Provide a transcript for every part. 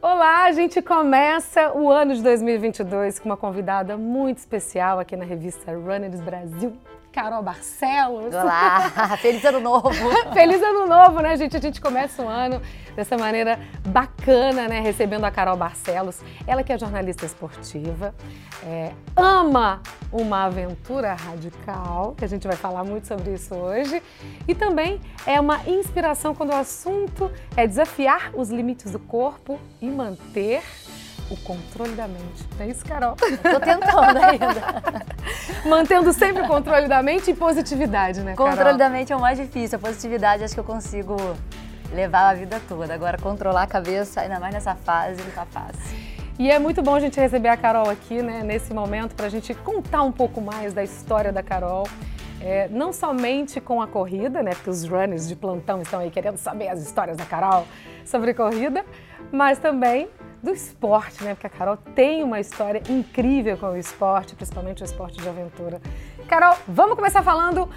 Olá, a gente começa o ano de 2022 com uma convidada muito especial aqui na revista Runners Brasil, Carol Barcelos. Olá, feliz ano novo. feliz ano novo, né, gente? A gente começa o ano dessa maneira bacana, né, recebendo a Carol Barcelos. Ela que é jornalista esportiva, é, ama uma aventura radical, que a gente vai falar muito sobre isso hoje, e também é uma inspiração quando o assunto é desafiar os limites do corpo e manter o controle da mente. Não é isso, Carol? Tô tentando ainda. Mantendo sempre o controle da mente e positividade, né, Carol? Controle da mente é o mais difícil. A positividade acho que eu consigo levar a vida toda. Agora, controlar a cabeça, ainda mais nessa fase, não tá fácil. E é muito bom a gente receber a Carol aqui, né, nesse momento, para a gente contar um pouco mais da história da Carol. É, não somente com a corrida, né, porque os runners de plantão estão aí querendo saber as histórias da Carol sobre corrida, mas também do esporte, né? Porque a Carol tem uma história incrível com o esporte, principalmente o esporte de aventura. Carol, vamos começar falando.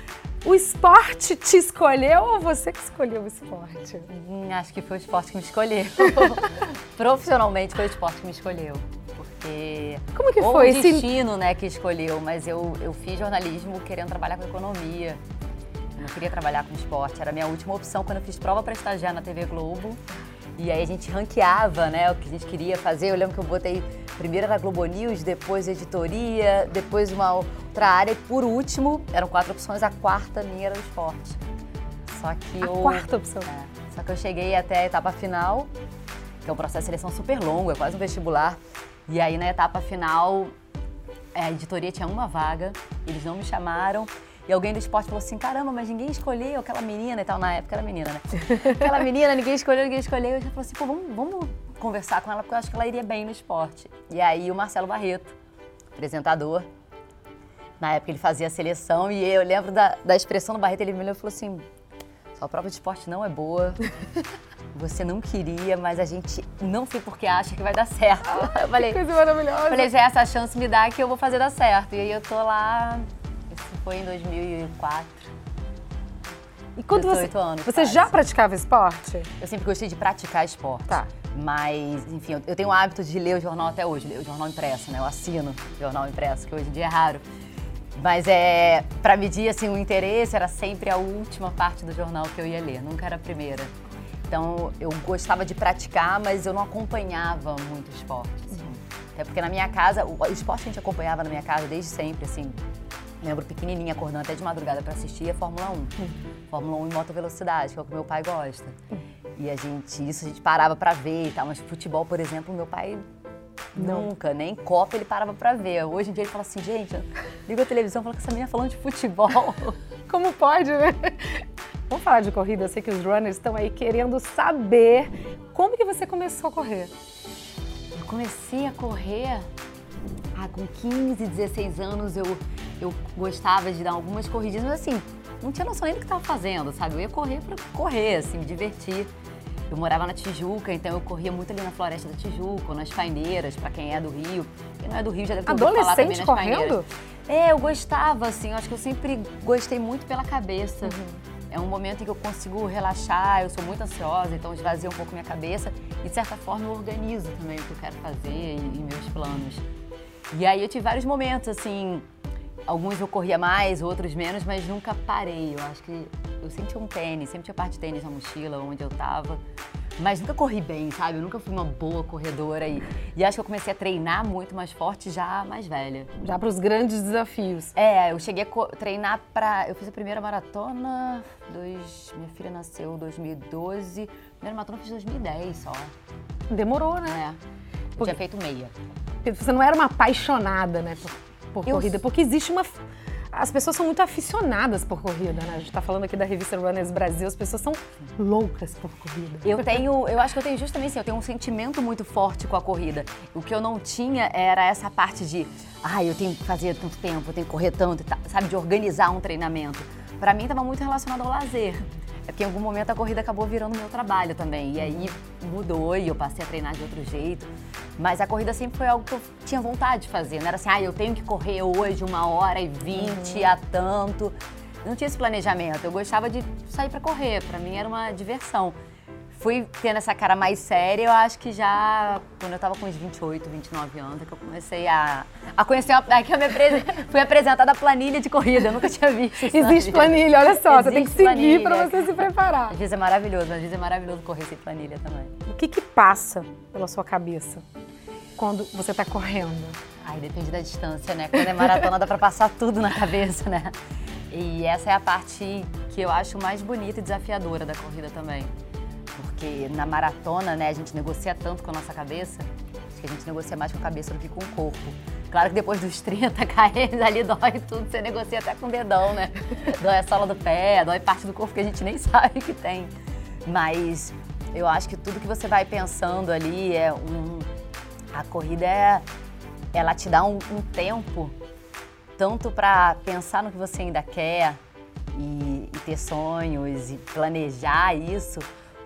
O esporte te escolheu ou você que escolheu o esporte? Hum, acho que foi o esporte que me escolheu. Profissionalmente foi o esporte que me escolheu. Porque. Como que foi? O destino, né, que escolheu, mas eu, eu fiz jornalismo querendo trabalhar com economia. Eu não queria trabalhar com esporte. Era a minha última opção quando eu fiz prova para estagiar na TV Globo. E aí a gente ranqueava, né, o que a gente queria fazer. Eu lembro que eu botei primeiro era Globo News, depois editoria, depois uma outra área e por último, eram quatro opções, a quarta minha era o esporte. Só que a eu, quarta opção. É, só que eu cheguei até a etapa final, que é um processo de seleção super longo, é quase um vestibular. E aí na etapa final, a editoria tinha uma vaga, eles não me chamaram. E alguém do esporte falou assim: caramba, mas ninguém escolheu aquela menina e tal. Na época era menina, né? Aquela menina, ninguém escolheu, ninguém escolheu. Eu já falei assim: pô, vamos, vamos conversar com ela porque eu acho que ela iria bem no esporte. E aí o Marcelo Barreto, apresentador, na época ele fazia a seleção e eu lembro da, da expressão do Barreto: ele me olhou e falou assim: sua prova de esporte não é boa. Você não queria, mas a gente não sei porque acha que vai dar certo. Ah, eu falei, que coisa maravilhosa. Falei, se essa chance me dá que eu vou fazer dar certo. E aí eu tô lá foi em 2004. E quando você, anos, você já praticava esporte? Eu sempre gostei de praticar esporte. Tá. Mas, enfim, eu tenho o hábito de ler o jornal até hoje, ler o jornal impresso, né? Eu assino o jornal impresso, que hoje em dia é raro. Mas é, para medir assim, o interesse era sempre a última parte do jornal que eu ia ler, nunca era a primeira. Então eu gostava de praticar, mas eu não acompanhava muito esporte. Assim. Uhum. Até porque na minha casa, o esporte que a gente acompanhava na minha casa desde sempre, assim, lembro pequenininha acordando até de madrugada para assistir a Fórmula 1. Uhum. Fórmula 1 em moto velocidade, que é o que meu pai gosta. Uhum. E a gente, isso a gente parava para ver e tal, mas futebol, por exemplo, meu pai não. nunca, nem Copa ele parava para ver. Hoje em dia ele fala assim, gente, liga a televisão e fala que essa menina falando de futebol. Como pode, né? Vamos falar de corrida, eu sei que os runners estão aí querendo saber como que você começou a correr. Eu comecei a correr ah, com 15, 16 anos eu, eu gostava de dar algumas corridinhas, mas assim, não tinha noção nem do que estava fazendo, sabe? Eu ia correr para correr, assim, me divertir. Eu morava na Tijuca, então eu corria muito ali na Floresta da Tijuca, nas paineiras, para quem é do Rio. Quem não é do Rio já deve ter Adolescente falar também nas correndo? paineiras. É, eu gostava, assim, eu acho que eu sempre gostei muito pela cabeça. Uhum. É um momento em que eu consigo relaxar, eu sou muito ansiosa, então esvazia um pouco minha cabeça e, de certa forma, eu organizo também o que eu quero fazer e, e meus planos. E aí eu tive vários momentos, assim, alguns eu corria mais, outros menos, mas nunca parei. Eu acho que eu sempre tinha um tênis, sempre tinha parte de tênis na mochila, onde eu tava. Mas nunca corri bem, sabe? Eu nunca fui uma boa corredora e, e acho que eu comecei a treinar muito mais forte já mais velha. Já para os grandes desafios. É, eu cheguei a treinar para. Eu fiz a primeira maratona, dois, minha filha nasceu em 2012. A primeira maratona eu fiz em 2010 só. Demorou, né? É. Eu Porque... tinha feito meia. Você não era uma apaixonada, né, por, por eu... corrida, porque existe uma as pessoas são muito aficionadas por corrida, né? A gente está falando aqui da revista Runners Brasil, as pessoas são loucas por corrida. Eu tenho, eu acho que eu tenho justamente assim, eu tenho um sentimento muito forte com a corrida. O que eu não tinha era essa parte de, ah, eu tenho que fazer tanto tempo, eu tenho que correr tanto, sabe, de organizar um treinamento. Para mim estava muito relacionado ao lazer. É porque em algum momento a corrida acabou virando meu trabalho também. E aí mudou e eu passei a treinar de outro jeito. Mas a corrida sempre foi algo que eu tinha vontade de fazer. Não era assim, ah, eu tenho que correr hoje uma hora e vinte uhum. a tanto. Não tinha esse planejamento. Eu gostava de sair para correr. Para mim era uma diversão. Fui tendo essa cara mais séria, eu acho que já quando eu tava com uns 28, 29 anos, é que eu comecei a, a conhecer uma, é que eu me apres, fui apresentada a planilha de corrida, eu nunca tinha visto isso. Existe planilha, olha só, Existe você tem que seguir para você se preparar. Às vezes é maravilhoso, às vezes é maravilhoso correr sem planilha também. O que que passa pela sua cabeça quando você tá correndo? Ai, depende da distância, né? Quando é maratona dá para passar tudo na cabeça, né? E essa é a parte que eu acho mais bonita e desafiadora da corrida também na maratona, né, a gente negocia tanto com a nossa cabeça, acho que a gente negocia mais com a cabeça do que com o corpo. Claro que depois dos 30 km ali dói tudo, você negocia até com o dedão, né? Dói a sola do pé, dói parte do corpo que a gente nem sabe que tem. Mas eu acho que tudo que você vai pensando ali é um. A corrida é. Ela te dá um, um tempo tanto para pensar no que você ainda quer e, e ter sonhos e planejar isso,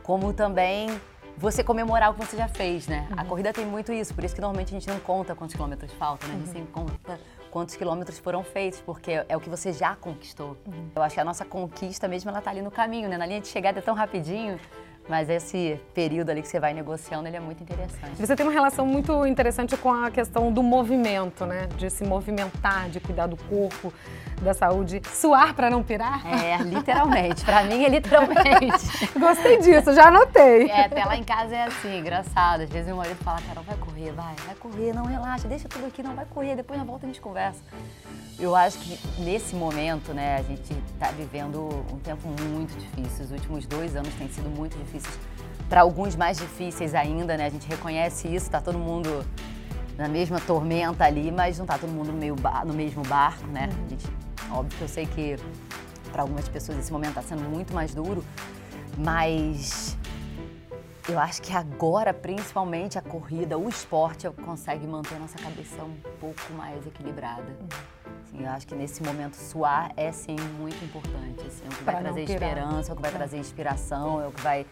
como também você comemorar o que você já fez, né? Uhum. A corrida tem muito isso, por isso que normalmente a gente não conta quantos quilômetros faltam, né? A gente uhum. sempre conta quantos quilômetros foram feitos, porque é o que você já conquistou. Uhum. Eu acho que a nossa conquista mesmo, ela tá ali no caminho, né? Na linha de chegada é tão rapidinho mas esse período ali que você vai negociando, ele é muito interessante. Você tem uma relação muito interessante com a questão do movimento, né? De se movimentar, de cuidar do corpo, da saúde. Suar para não pirar? É, literalmente. para mim é literalmente. Gostei disso, já anotei. É, até lá em casa é assim, engraçado. Às vezes meu marido fala, Carol, vai correr, vai, vai correr, não relaxa, deixa tudo aqui, não, vai correr, depois na volta a gente conversa. Eu acho que nesse momento, né, a gente está vivendo um tempo muito difícil. Os últimos dois anos têm sido muito difíceis. Para alguns mais difíceis ainda, né? A gente reconhece isso, tá todo mundo na mesma tormenta ali, mas não tá todo mundo no, meio no mesmo barco, né? A gente, óbvio que eu sei que para algumas pessoas esse momento está sendo muito mais duro, mas eu acho que agora, principalmente a corrida, o esporte, consegue manter a nossa cabeça um pouco mais equilibrada. Assim, eu acho que nesse momento suar é sim muito importante. Assim, é o que vai trazer esperança, é o que vai trazer inspiração, é o que vai.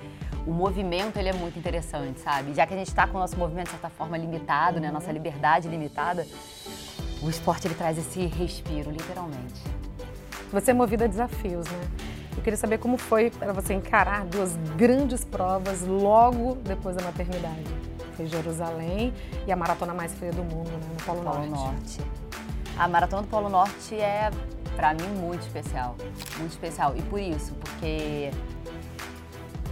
O movimento ele é muito interessante, sabe? Já que a gente está com o nosso movimento de certa forma limitado, né? Nossa liberdade limitada, o esporte ele traz esse respiro, literalmente. Você é movida a desafios, né? Eu queria saber como foi para você encarar duas grandes provas logo depois da maternidade. Foi Jerusalém e a maratona mais feia do mundo, né? no Polo, Polo Norte. Norte. A Maratona do Polo Norte é, para mim, muito especial. Muito especial. E por isso, porque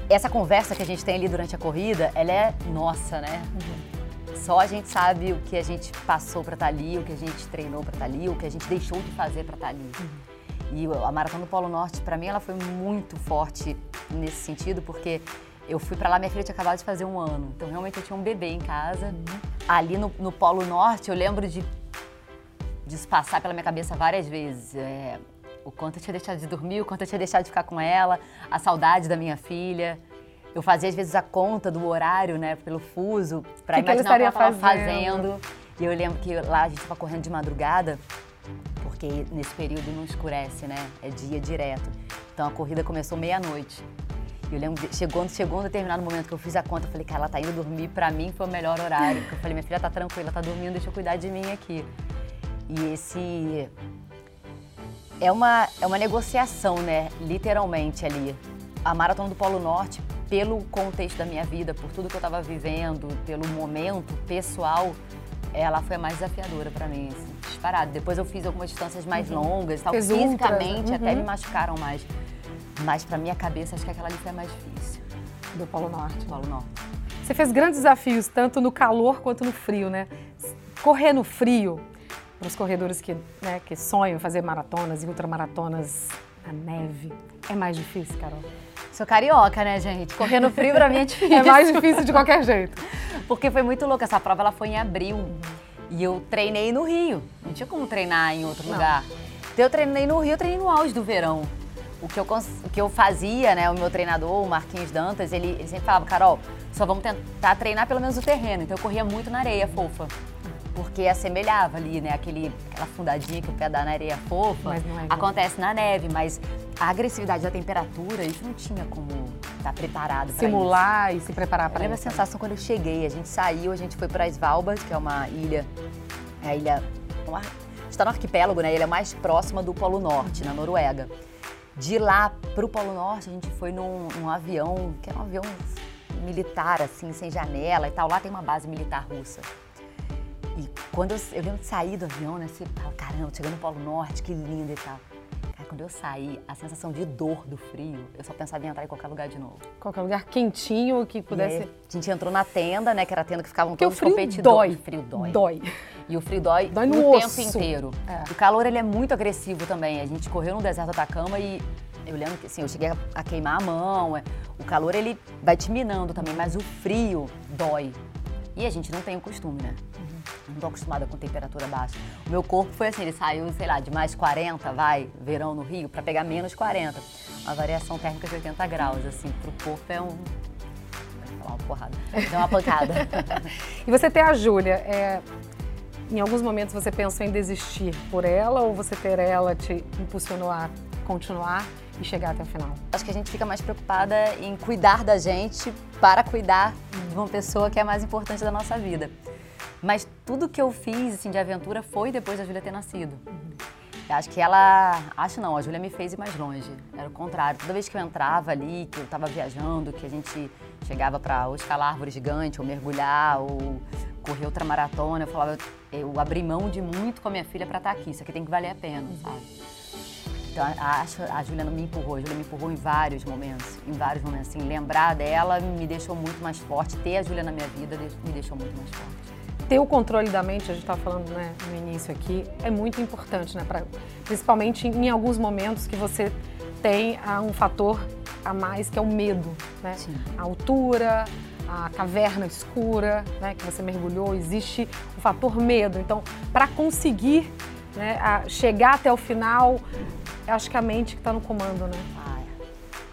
essa conversa que a gente tem ali durante a corrida, ela é nossa, né? Uhum. Só a gente sabe o que a gente passou para estar ali, o que a gente treinou para estar ali, o que a gente deixou de fazer para estar ali. Uhum. E a Maratona do Polo Norte, para mim, ela foi muito forte nesse sentido, porque eu fui para lá, minha filha tinha acabado de fazer um ano. Então, realmente, eu tinha um bebê em casa. Uhum. Ali no, no Polo Norte, eu lembro de disso passar pela minha cabeça várias vezes. É, o quanto eu tinha deixado de dormir, o quanto eu tinha deixado de ficar com ela, a saudade da minha filha. Eu fazia às vezes a conta do horário, né, pelo fuso, para imaginar o que ela estava fazendo. E eu lembro que lá a gente estava correndo de madrugada, porque nesse período não escurece, né? É dia direto. Então a corrida começou meia-noite. Eu lembro, chegou, chegou um determinado momento que eu fiz a conta, eu falei, cara, ela tá indo dormir, pra mim foi o melhor horário. Porque eu falei, minha filha tá tranquila, tá dormindo, deixa eu cuidar de mim aqui. E esse é uma, é uma negociação, né? Literalmente ali. A Maratona do Polo Norte, pelo contexto da minha vida, por tudo que eu estava vivendo, pelo momento pessoal, ela foi a mais desafiadora para mim, assim, disparado. Depois eu fiz algumas distâncias mais uhum. longas, tal, fisicamente uhum. até me machucaram mais. Mas para minha cabeça, acho que aquela ali foi a mais difícil. Do Polo Norte. Do Polo Norte. Você fez grandes desafios, tanto no calor quanto no frio, né? Correr no frio para os corredores que, né, que sonham fazer maratonas e ultramaratonas na neve. É mais difícil, Carol? Sou carioca, né, gente? Correr no frio pra mim é difícil. É mais difícil de qualquer jeito. Porque foi muito louca. Essa prova ela foi em abril. E eu treinei no Rio. Não tinha como treinar em outro Não. lugar. Então eu treinei no Rio, eu treinei no auge do verão. O que, eu, o que eu fazia, né, o meu treinador, o Marquinhos Dantas, ele, ele sempre falava, Carol, só vamos tentar treinar pelo menos o terreno. Então eu corria muito na areia fofa porque assemelhava ali, né? Aquele, aquela fundadinha que o pé dá na areia fofa. É acontece na neve, mas a agressividade da temperatura, isso não tinha como estar preparado para Simular e se preparar para isso. a sensação quando eu cheguei. A gente saiu, a gente foi para Svalbard, que é uma ilha, é a ilha, está no arquipélago, né? A ilha mais próxima do Polo Norte, na Noruega. De lá para o Polo Norte, a gente foi num, num avião, que era um avião militar, assim, sem janela e tal. Lá tem uma base militar russa. E quando eu, eu lembro de sair do avião, né? Você fala, caramba, chegando no Polo Norte, que lindo e tal. Cara, quando eu saí, a sensação de dor do frio, eu só pensava em entrar em qualquer lugar de novo. Qualquer lugar quentinho que pudesse. Aí, a gente entrou na tenda, né? Que era a tenda que ficavam Porque todos o frio competidores. dói. O frio dói. Dói. E o frio dói, Dói no o osso. tempo inteiro. É. O calor, ele é muito agressivo também. A gente correu no deserto do Atacama e eu lembro que assim, eu cheguei a, a queimar a mão. é. O calor, ele vai te minando também, mas o frio dói. E a gente não tem o costume, né? Não tô acostumada com temperatura baixa. O meu corpo foi assim, ele saiu, sei lá, de mais 40, vai, verão no Rio, para pegar menos 40. Uma variação térmica de 80 graus, assim, pro corpo é um... Falar uma porrada. É uma pancada. E você ter a Júlia, é, em alguns momentos você pensou em desistir por ela ou você ter ela te impulsionou a continuar e chegar até o final? Acho que a gente fica mais preocupada em cuidar da gente para cuidar de uma pessoa que é a mais importante da nossa vida. Mas tudo que eu fiz assim, de aventura foi depois da Júlia ter nascido. Eu acho que ela. Acho não, a Júlia me fez ir mais longe. Era o contrário. Toda vez que eu entrava ali, que eu estava viajando, que a gente chegava para ou escalar árvore gigante, ou mergulhar, ou correr outra maratona, eu falava, eu abri mão de muito com a minha filha para estar aqui. Isso aqui tem que valer a pena, sabe? Então, a- acho a Júlia não me empurrou, a Júlia me empurrou em vários momentos, em vários momentos. Assim, lembrar dela me deixou muito mais forte, ter a Júlia na minha vida me deixou muito mais forte. Ter o controle da mente, a gente estava falando né, no início aqui, é muito importante, né? pra- principalmente em, alguns momentos que você tem ah, um fator a mais que é o medo, né? Sim. A altura, a caverna escura, né? Que você mergulhou, existe o fator medo. Então, para conseguir né, chegar até o final, eu acho que a mente que está no comando, né?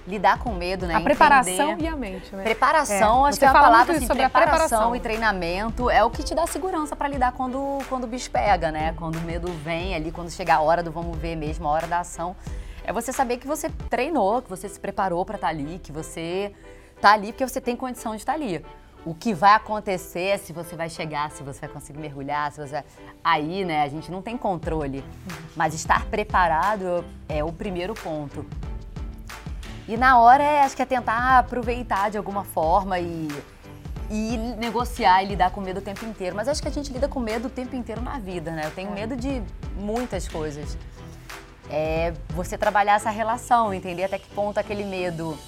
Lidar com medo, né? a preparação Entender. e a mente, né? Preparação, É, acho você que é uma palavra assim, sobre a preparação, preparação. e treinamento é o que te dá segurança para lidar quando, quando o bicho pega, né? Quando o medo vem ali, quando chegar a hora do vamos ver mesmo, a hora da ação. É você saber que você treinou, que você se preparou para estar ali, que você tá ali porque você tem condição de estar ali. O que vai acontecer é se você vai chegar, se você vai conseguir mergulhar, se você vai... Aí, né, a gente não tem controle. Mas estar preparado é o primeiro ponto. E na hora, é, acho que é tentar aproveitar de alguma forma e, e negociar e lidar com medo o tempo inteiro. Mas acho que a gente lida com medo o tempo inteiro na vida, né? Eu tenho medo de muitas coisas. É você trabalhar essa relação, entender até que ponto aquele medo.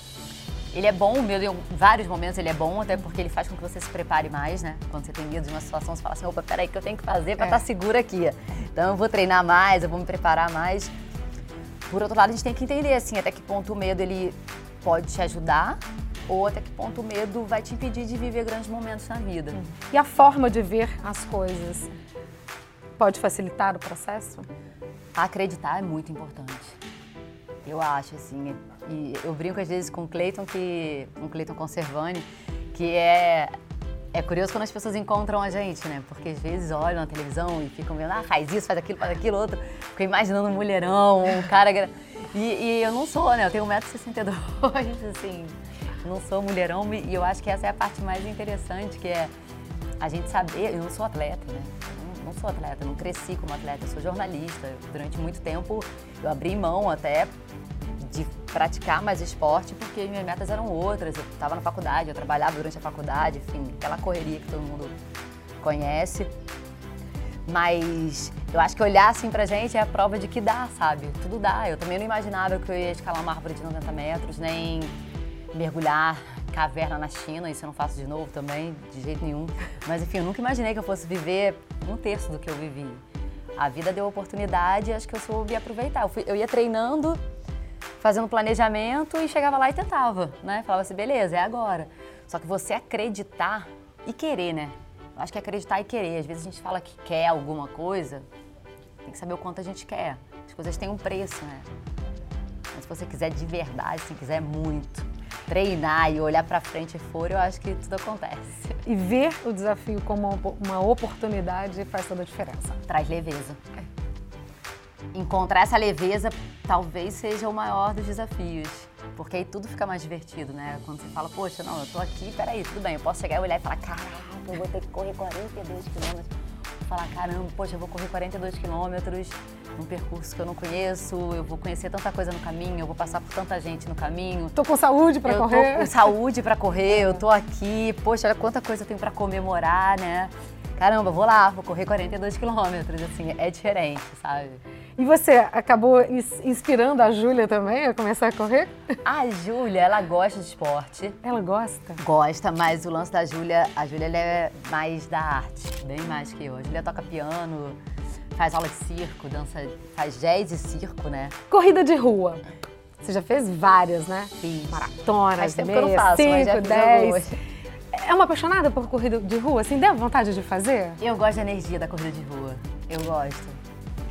Ele é bom, o medo em vários momentos ele é bom, até porque ele faz com que você se prepare mais, né? Quando você tem medo de uma situação, você fala assim, opa, peraí, o que eu tenho que fazer para É. estar segura aqui? Então eu vou treinar mais, eu vou me preparar mais. Por outro lado, a gente tem que entender assim, até que ponto o medo ele pode te ajudar ou até que ponto o medo vai te impedir de viver grandes momentos na vida. E a forma de ver as coisas pode facilitar o processo? Acreditar é muito importante. Eu acho assim, e eu brinco às vezes com o Cleiton que, com o Cleiton Conservani, que é é curioso quando as pessoas encontram a gente, né? Porque às vezes olham na televisão e ficam vendo, ah, faz isso, faz aquilo, faz aquilo, outro. Ficam imaginando um mulherão, um cara. E, e eu não sou, né? Eu tenho 1,62m, assim. Não sou mulherão e eu acho que essa é a parte mais interessante, que é a gente saber. Eu não sou atleta, né? Não, sou atleta, não cresci como atleta, eu sou jornalista. Durante muito tempo eu abri mão até praticar mais esporte porque minhas metas eram outras. Eu estava na faculdade, eu trabalhava durante a faculdade, enfim, aquela correria que todo mundo conhece. Mas eu acho que olhar assim pra gente é a prova de que dá, sabe? Tudo dá. Eu também não imaginava que eu ia escalar uma árvore de 90 metros, nem mergulhar caverna na China, isso eu não faço de novo também, de jeito nenhum. Mas enfim, eu nunca imaginei que eu fosse viver um terço do que eu vivi. A vida deu oportunidade e acho que eu soube aproveitar. Eu, fui- eu ia treinando, fazendo planejamento e chegava lá e tentava, né? Falava assim, beleza, é agora. Só que você acreditar e querer, né? Eu acho que acreditar e querer. Às vezes a gente fala que quer alguma coisa, tem que saber o quanto a gente quer. As coisas têm um preço, né? Mas se você quiser de verdade, se quiser muito, treinar e olhar pra frente e for, eu acho que tudo acontece. E ver o desafio como uma oportunidade faz toda a diferença. Traz leveza. Encontrar essa leveza talvez seja o maior dos desafios. Porque aí tudo fica mais divertido, né? Quando você fala, poxa, não, eu tô aqui, peraí, tudo bem, eu posso chegar e olhar e falar, caraca, eu vou ter que correr 42 quilômetros. Falar, caramba, poxa, eu vou correr 42 quilômetros num percurso que eu não conheço, eu vou conhecer tanta coisa no caminho, eu vou passar por tanta gente no caminho. Tô com saúde para correr. Tô com saúde para correr, eu tô aqui, poxa, olha quanta coisa eu tenho para comemorar, né? Caramba, vou lá, vou correr 42 quilômetros, assim, é diferente, sabe? E você acabou inspirando a Júlia também a começar a correr? A Júlia, ela gosta de esporte. Ela gosta? Gosta, mas o lance da Júlia, a Júlia é mais da arte, bem mais que eu. A Júlia toca piano, faz aula de circo, dança, faz jazz e circo, né? Corrida de rua. Você já fez várias, né? Fiz. Maratonas, faz tempo meia, que eu não faço, cinco, mas já fiz dez. algumas. É uma apaixonada por corrida de rua? Assim, deu vontade de fazer? Eu gosto da energia da corrida de rua. Eu gosto.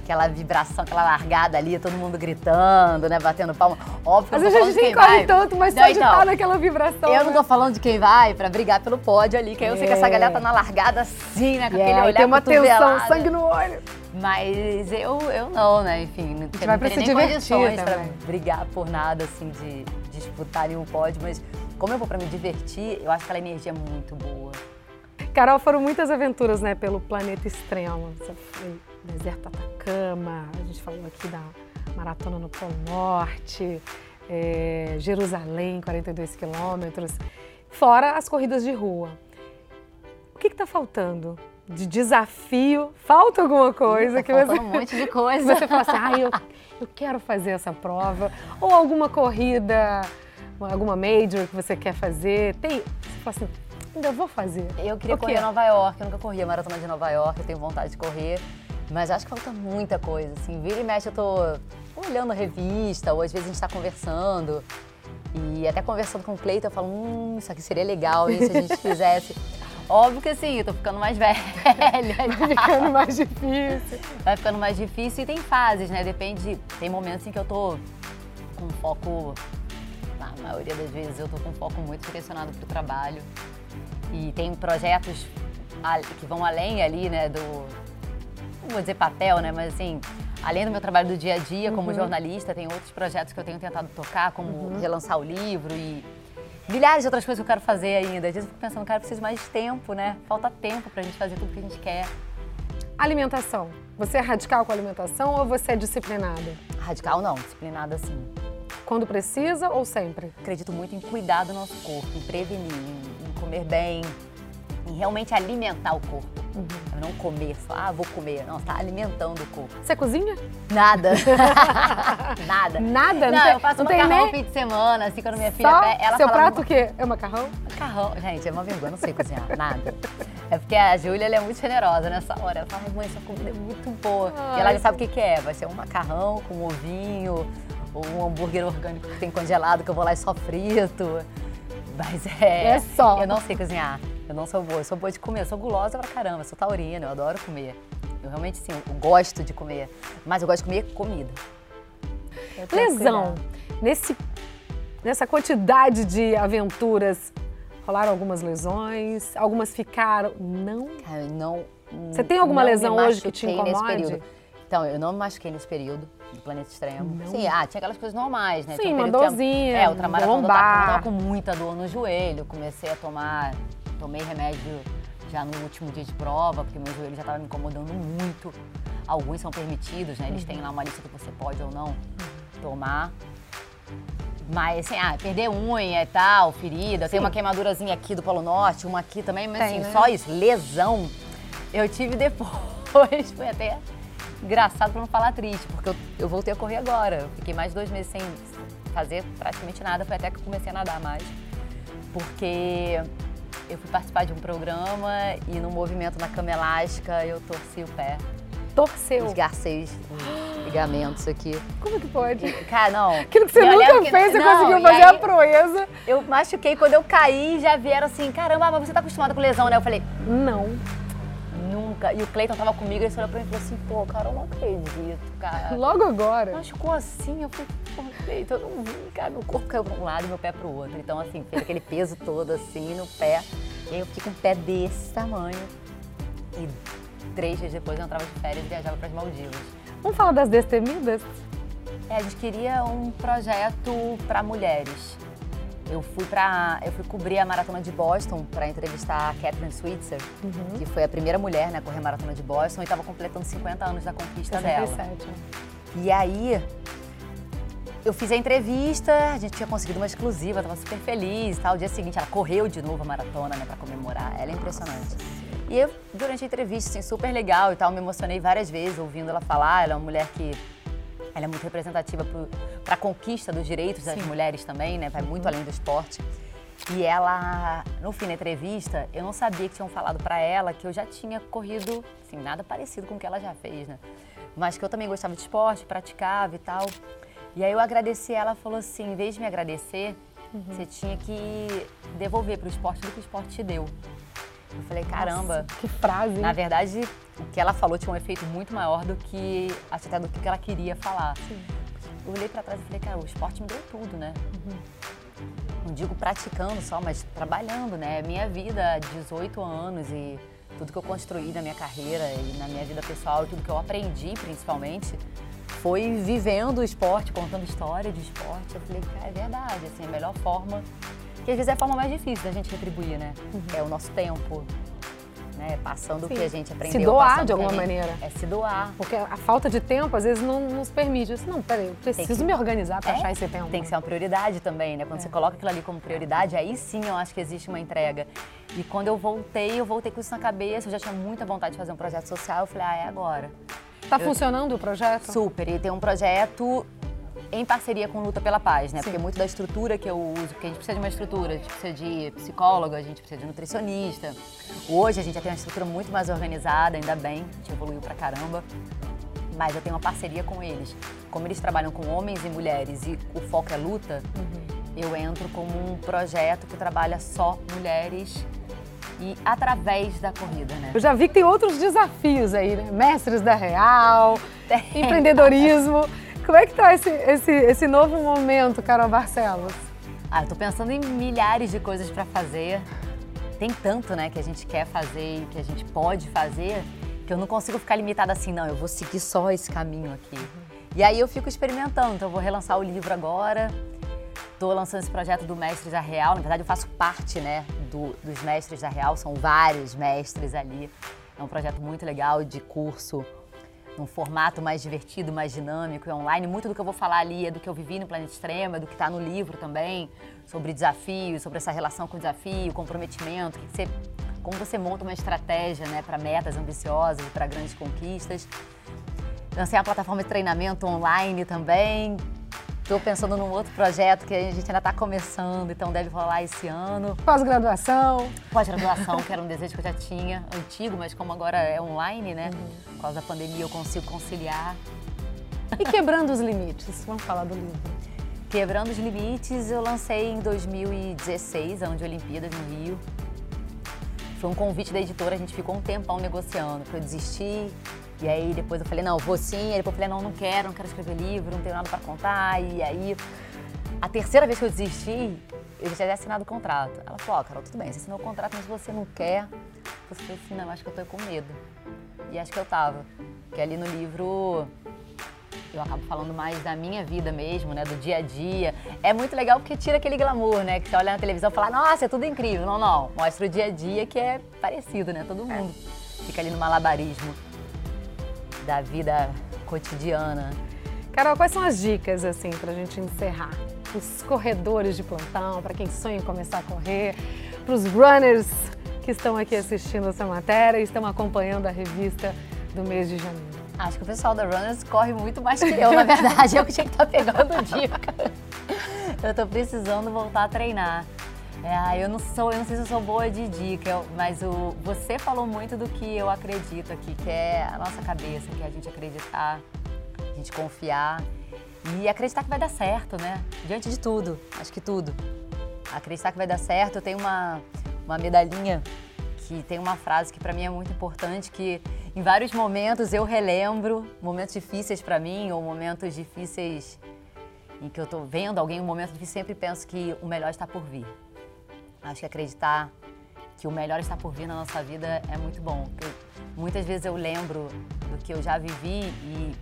Aquela vibração, aquela largada ali, todo mundo gritando, né? Batendo palma. Óbvio que Às eu vezes tô a falando gente de nem quem corre vai. tanto, mas Não, só de então, estar naquela vibração. Eu não né? tô falando de quem vai pra brigar pelo pódio ali, que aí eu sei que essa É. galera tá na largada assim, né? Com aquele olhar tem uma tensão, sangue no olho. Mas eu, eu não, né? Enfim, não, não pra se nem condições pra também. brigar por nada, assim, de disputar nenhum pódio. Mas como eu vou pra me divertir, eu acho que aquela energia é muito boa. Carol, foram muitas aventuras, né, pelo planeta extremo. Você foi deserto Atacama, a gente falou aqui da maratona no Polo Norte, é, Jerusalém, 42 quilômetros, fora as corridas de rua. O que está faltando de desafio? Falta alguma coisa Tá que você um monte de coisa. você fala assim, ah, eu, eu quero fazer essa prova, ou alguma corrida, alguma major que você quer fazer, tem, você fala assim, ainda vou fazer. Eu queria correr Nova York, eu nunca corri a maratona de Nova York, eu tenho vontade de correr, mas acho que falta muita coisa, assim, vira e mexe eu tô olhando revista, ou às vezes a gente tá conversando, e até conversando com o Cleiton, eu falo, hum, isso aqui seria legal, hein, se a gente fizesse. Óbvio que sim, eu tô ficando mais velha. Vai ficando mais difícil. Vai ficando mais difícil e tem fases, né? Depende, tem momentos em que eu tô com foco, na maioria das vezes eu tô com foco muito direcionado pro trabalho. E tem projetos a- que vão além ali, né, do, não vou dizer papel, né, mas assim, além do meu trabalho do dia a dia como jornalista, tem outros projetos que eu tenho tentado tocar, como relançar o livro e milhares de outras coisas que eu quero fazer ainda. Às vezes eu fico pensando, cara, eu preciso mais de tempo, né? Falta tempo pra gente fazer tudo que a gente quer. Alimentação. Você é radical com a alimentação ou você é disciplinada? Radical não, disciplinada sim. Quando precisa ou sempre? Acredito muito em cuidar do nosso corpo, em prevenir, em, comer bem, em realmente alimentar o corpo. Eu Não comer só, ah, vou comer. Não, tá alimentando o corpo. Você cozinha? Nada. Nada. Nada? Não, tem- eu faço não macarrão nem- fim de semana, assim, quando minha filha Só ela seu prato o quê? É macarrão? Macarrão. Gente, é uma vergonha, não sei cozinhar, nada. É porque a Júlia é muito generosa nessa hora. Ela fala, "Ai, mãe, essa comida é muito boa. e ela já sabe o que, que é. Vai ser um macarrão com um ovinho, ou um hambúrguer orgânico que tem congelado, que eu vou lá e só frito. Mas é. É só. Eu não sei cozinhar. Eu não sou boa. Eu sou boa de comer. Eu sou gulosa pra caramba. Eu sou taurina. Eu adoro comer. Eu realmente, sim, eu gosto de comer. Mas eu gosto de comer comida. Que Lesão. Nesse, nessa quantidade de aventuras, rolaram algumas lesões? Algumas ficaram? Não? Cara, não. Você tem alguma lesão hoje que te período. Então, eu não me machuquei nesse período do planeta extremo. Não? Sim, ah, tinha aquelas coisas normais, né? Sim, Tinha um uma dorzinha, É, o trabalho quando eu tava, com muita dor no joelho, comecei a tomar, tomei remédio já no último dia de prova, porque meu joelho já estava me incomodando muito. Alguns são permitidos, né? Eles têm lá uma lista que você pode ou não tomar. Mas assim, ah, perder unha e tal, ferida, tem uma queimadurazinha aqui do Polo Norte, uma aqui também, mas Tem, assim, né? só isso, lesão, eu tive depois. Foi até engraçado pra não falar triste, porque eu, eu voltei a correr agora. Fiquei mais de dois meses sem fazer praticamente nada, foi até que eu comecei a nadar mais. Porque eu fui participar de um programa e no movimento na cama elástica eu torci o pé. Torceu. Esgarcei os ligamentos aqui. Como que pode? Cara, não. Aquilo que você eu nunca que- fez, você não, conseguiu fazer aí- a proeza. Eu machuquei, quando eu caí, já vieram assim, caramba, mas você tá acostumada com lesão, né? Eu falei, Não. Nunca. E o Cleiton tava comigo, ele olhou pra mim e falou assim, pô, cara, eu não acredito, cara. Logo agora. Machucou assim, eu falei, pô, Cleiton, eu não vi, cara, meu corpo caiu pra um lado e meu pé pro outro. Então, assim, fez aquele peso todo assim no pé. E aí eu fiquei com um pé desse tamanho. E três dias depois eu entrava de férias e viajava pras Maldivas. Vamos falar das destemidas? É, a gente queria um projeto para mulheres. Eu fui para eu fui cobrir a maratona de Boston para entrevistar a Catherine Switzer, uhum. que foi a primeira mulher né, a correr a maratona de Boston e estava completando 50 anos da conquista 67, dela. Né? E aí eu fiz a entrevista, a gente tinha conseguido uma exclusiva, estava super feliz e tal. O dia seguinte ela correu de novo a maratona, né, para comemorar. Ela é impressionante. E eu, durante a entrevista, assim, super legal e tal, me emocionei várias vezes ouvindo ela falar. Ela é uma mulher que ela é muito representativa para a conquista dos direitos das Sim. mulheres também, né? Vai muito além do esporte. E ela, no fim da entrevista, eu não sabia que tinham falado para ela que eu já tinha corrido, assim, nada parecido com o que ela já fez, né? Mas que eu também gostava de esporte, praticava e tal. E aí eu agradeci ela, falou assim, em vez de me agradecer, uhum. você tinha que devolver para o esporte do que o esporte te deu. Eu falei, caramba. Nossa, que frase. Na verdade, que ela falou tinha um efeito muito maior do que até do que ela queria falar. Sim. Eu olhei para trás e falei, cara, o esporte me deu tudo, né? Uhum. Não digo praticando só, mas trabalhando, né? Minha vida, 18 anos e tudo que eu construí na minha carreira e na minha vida pessoal, tudo que eu aprendi principalmente, foi vivendo o esporte, contando história de esporte. Eu falei, cara, é verdade, assim, a melhor forma, que às vezes é a forma mais difícil da gente retribuir, né? Uhum. É o nosso tempo, né? Passando Sim. o que a gente aprendeu. Se doar de alguma maneira. É se doar. Porque a falta de tempo, às vezes, não nos permite. Disse, não, peraí, eu preciso que... me organizar para é, achar esse tempo. Tem que ser uma prioridade também, né? Quando é. você coloca aquilo ali como prioridade, aí sim eu acho que existe uma entrega. E quando eu voltei, eu voltei com isso na cabeça, eu já tinha muita vontade de fazer um projeto social, eu falei, ah, é agora. Tá eu... funcionando o projeto? Super, e tem um projeto em parceria com Luta pela Paz, né? Sim. Porque muito da estrutura que eu uso, porque a gente precisa de uma estrutura, a gente precisa de psicólogo, a gente precisa de nutricionista. Hoje a gente já tem uma estrutura muito mais organizada, ainda bem, a gente evoluiu pra caramba. Mas eu tenho uma parceria com eles. Como eles trabalham com homens e mulheres e o foco é luta, uhum. eu entro como um projeto que trabalha só mulheres e através da corrida, né? Eu já vi que tem outros desafios aí, né? Mestres da Real, empreendedorismo. Como é que tá esse, esse, esse novo momento, Carol Barcelos? Ah, eu tô pensando em milhares de coisas para fazer. Tem tanto, né, que a gente quer fazer e que a gente pode fazer, que eu não consigo ficar limitada assim, não, eu vou seguir só esse caminho aqui. E aí eu fico experimentando, então eu vou relançar o livro agora. Estou lançando esse projeto do Mestres da Real. Na verdade, eu faço parte, né, do, dos Mestres da Real. São vários mestres ali. É um projeto muito legal de curso num formato mais divertido, mais dinâmico e online. Muito do que eu vou falar ali é do que eu vivi no Planeta Extremo, é do que está no livro também, sobre desafios, sobre essa relação com o desafio, comprometimento, que você, como você monta uma estratégia né, para metas ambiciosas e para grandes conquistas. Lancei a plataforma de treinamento online também, Estou pensando num outro projeto que a gente ainda está começando, então deve rolar esse ano. Pós-graduação. Pós-graduação, que era um desejo que eu já tinha, antigo, mas como agora é online, né? Uhum. Por causa da pandemia eu consigo conciliar. E Quebrando os Limites? Vamos falar do livro. Quebrando os Limites eu lancei em 2016, ano de Olimpíadas no Rio. Foi um convite da editora, a gente ficou um tempão negociando, porque eu desisti, e aí depois eu falei, não, vou sim. Aí depois eu falei, não, não quero, não quero escrever livro, não tenho nada para contar. E aí, a terceira vez que eu desisti, eu já tinha assinado o contrato. Ela falou, ó, oh, Carol, tudo bem, você assinou o contrato, mas você não quer, você falou assim, não, acho que eu tô com medo. E acho que eu tava. Porque ali no livro eu acabo falando mais da minha vida mesmo, né? Do dia a dia. É muito legal porque tira aquele glamour, né? Que você olha na televisão e fala, nossa, é tudo incrível. Não, não. Mostra o dia a dia que é parecido, né? Todo mundo fica ali no malabarismo da vida cotidiana. Carol, quais são as dicas, assim, para a gente encerrar? Para os corredores de plantão, para quem sonha em começar a correr, para os runners que estão aqui assistindo essa matéria e estão acompanhando a revista do mês de janeiro. Acho que o pessoal da Runners corre muito mais que eu, na verdade. eu que tinha que estar tá pegando dica. Eu estou precisando voltar a treinar. É, eu não sou, eu não sei se eu sou boa de dica, mas o, você falou muito do que eu acredito aqui, que é a nossa cabeça, que é a gente acreditar, a gente confiar e acreditar que vai dar certo, né? Diante de tudo, acho que tudo. Acreditar que vai dar certo. Eu tenho uma, uma medalhinha que tem uma frase que para mim é muito importante, que em vários momentos eu relembro momentos difíceis para mim ou momentos difíceis em que eu estou vendo alguém um momento difícil, sempre penso que o melhor está por vir. Acho que acreditar que o melhor está por vir na nossa vida é muito bom. Eu, muitas vezes eu lembro do que eu já vivi e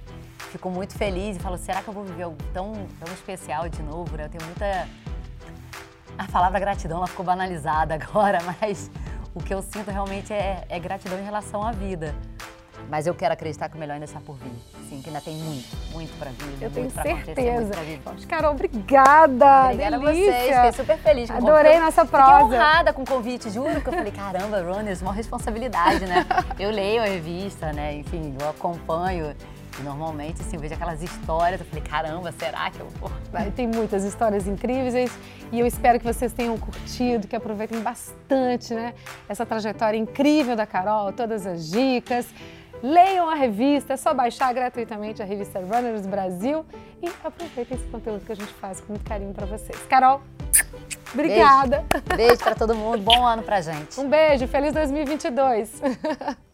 fico muito feliz e falo, será que eu vou viver algo tão, tão especial de novo? Né? Eu tenho muita, A palavra gratidão ela ficou banalizada agora, mas o que eu sinto realmente é, é gratidão em relação à vida. Mas eu quero acreditar que o melhor ainda está por vir. Sim, que ainda tem muito, muito para vir. Eu tenho certeza. Carol, obrigada. Obrigada Delícia. a vocês. Fiquei super feliz. Com Adorei nossa prosa. Fiquei honrada com o convite, juro que eu falei, caramba, Runners, uma responsabilidade, né? Eu leio a revista, né? Enfim, eu acompanho. E normalmente, assim, eu vejo aquelas histórias, eu falei, caramba, será que eu vou? Tem muitas histórias incríveis e eu espero que vocês tenham curtido, que aproveitem bastante, né? Essa trajetória incrível da Carol, todas as dicas. Leiam a revista, é só baixar gratuitamente a revista Runners Brasil e aproveitem esse conteúdo que a gente faz com muito carinho para vocês. Carol, obrigada. Beijo, beijo para todo mundo, bom ano pra gente. Um beijo, feliz 2022.